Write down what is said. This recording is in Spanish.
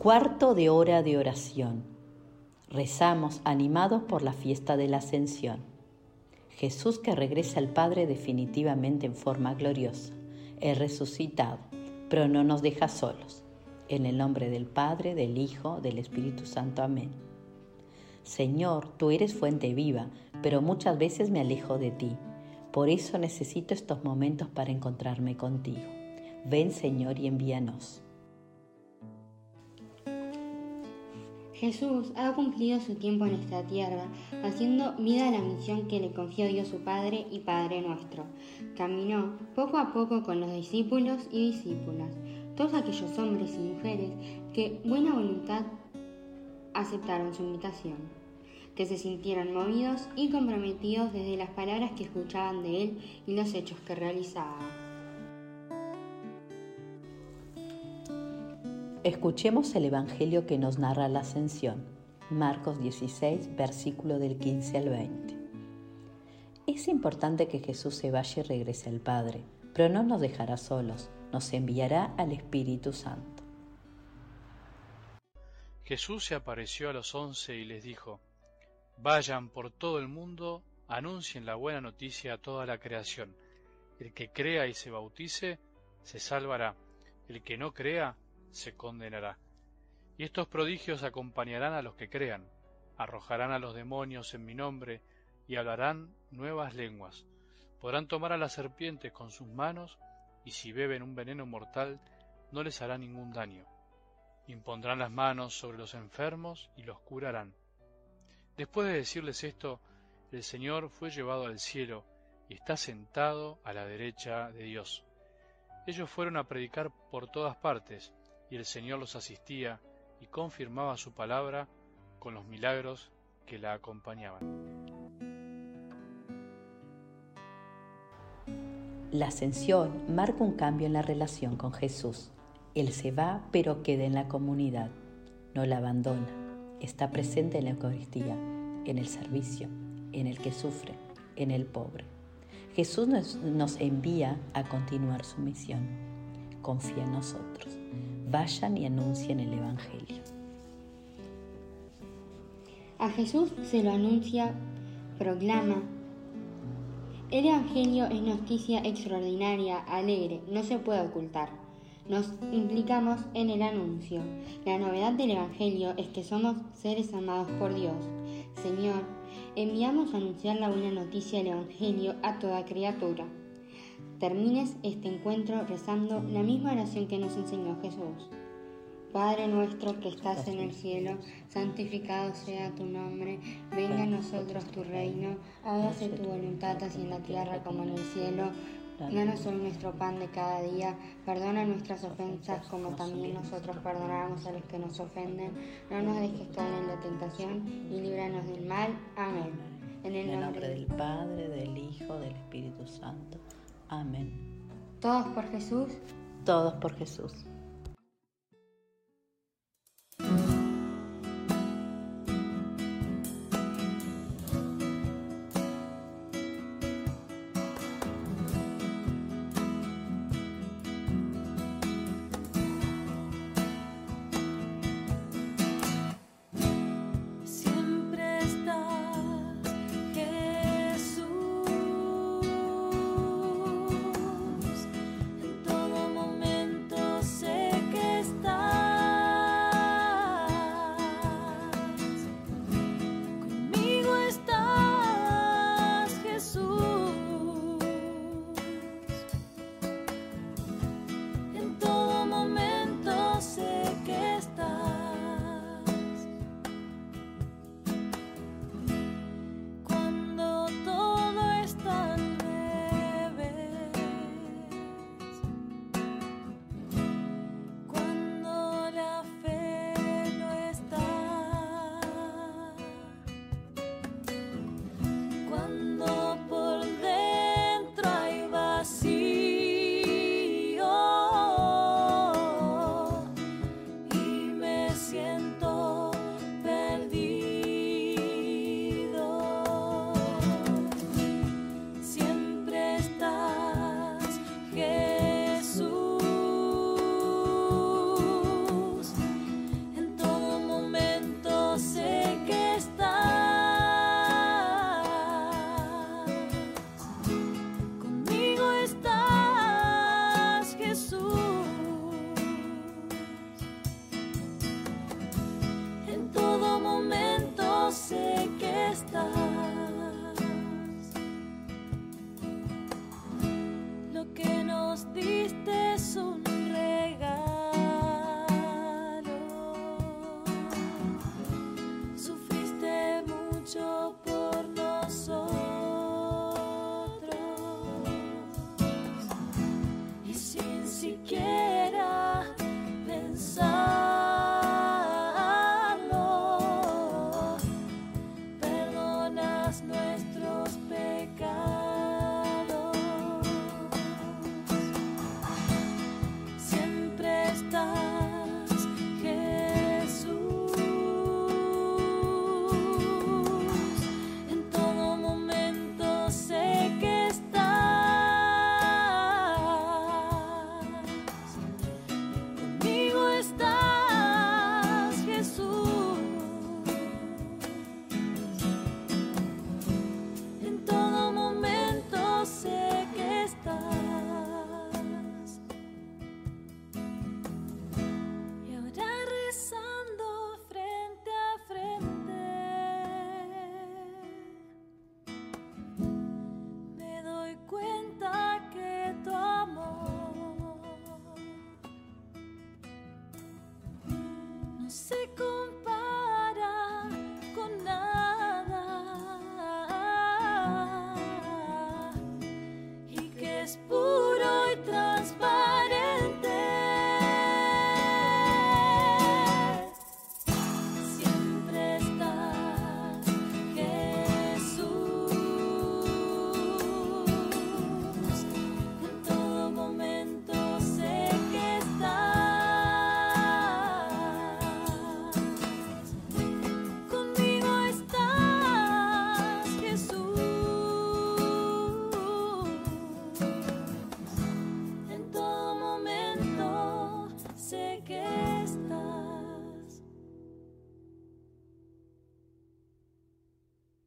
Cuarto de hora de oración. Rezamos animados por la fiesta de la ascensión. Jesús que regresa al Padre definitivamente en forma gloriosa. Es resucitado, pero no nos deja solos. En el nombre del Padre, del Hijo, del Espíritu Santo. Amén. Señor, tú eres fuente viva, pero muchas veces me alejo de ti. Por eso necesito estos momentos para encontrarme contigo. Ven, Señor, y envíanos. Jesús ha cumplido su tiempo en esta tierra, haciendo vida la misión que le confió Dios su Padre y Padre nuestro. Caminó poco a poco con los discípulos y discípulas, todos aquellos hombres y mujeres que buena voluntad aceptaron su invitación, que se sintieron movidos y comprometidos desde las palabras que escuchaban de Él y los hechos que realizaba. Escuchemos el Evangelio que nos narra la ascensión. Marcos 16, versículo del 15 al 20. Es importante que Jesús se vaya y regrese al Padre, pero no nos dejará solos, nos enviará al Espíritu Santo. Jesús se apareció a los once y les dijo, Vayan por todo el mundo, anuncien la buena noticia a toda la creación. El que crea y se bautice, se salvará. El que no crea, se condenará. Y estos prodigios acompañarán a los que crean, arrojarán a los demonios en mi nombre y hablarán nuevas lenguas. Podrán tomar a las serpientes con sus manos y si beben un veneno mortal no les hará ningún daño. Impondrán las manos sobre los enfermos y los curarán. Después de decirles esto, el Señor fue llevado al cielo y está sentado a la derecha de Dios. Ellos fueron a predicar por todas partes, y el Señor los asistía y confirmaba su palabra con los milagros que la acompañaban. La ascensión marca un cambio en la relación con Jesús. Él se va, pero queda en la comunidad. No la abandona. Está presente en la Eucaristía, en el servicio, en el que sufre, en el pobre. Jesús nos, envía a continuar su misión. Confía en nosotros vayan y anuncien el Evangelio. A Jesús se lo anuncia, proclama. El Evangelio es noticia extraordinaria, alegre, no se puede ocultar. Nos implicamos en el anuncio. La novedad del Evangelio es que somos seres amados por Dios. Señor, enviamos a anunciar la buena noticia del Evangelio a toda criatura termines este encuentro rezando la misma oración que nos enseñó Jesús. Padre nuestro que estás en el cielo, santificado sea tu nombre, venga a nosotros tu reino, hágase tu voluntad así en la tierra como en el cielo. Danos hoy nuestro pan de cada día, perdona nuestras ofensas como también nosotros perdonamos a los que nos ofenden. No nos dejes caer en la tentación y líbranos del mal. Amén. En el nombre del Padre, del Hijo, del Espíritu Santo. Amén. Todos por Jesús. Todos por Jesús. sequer. just.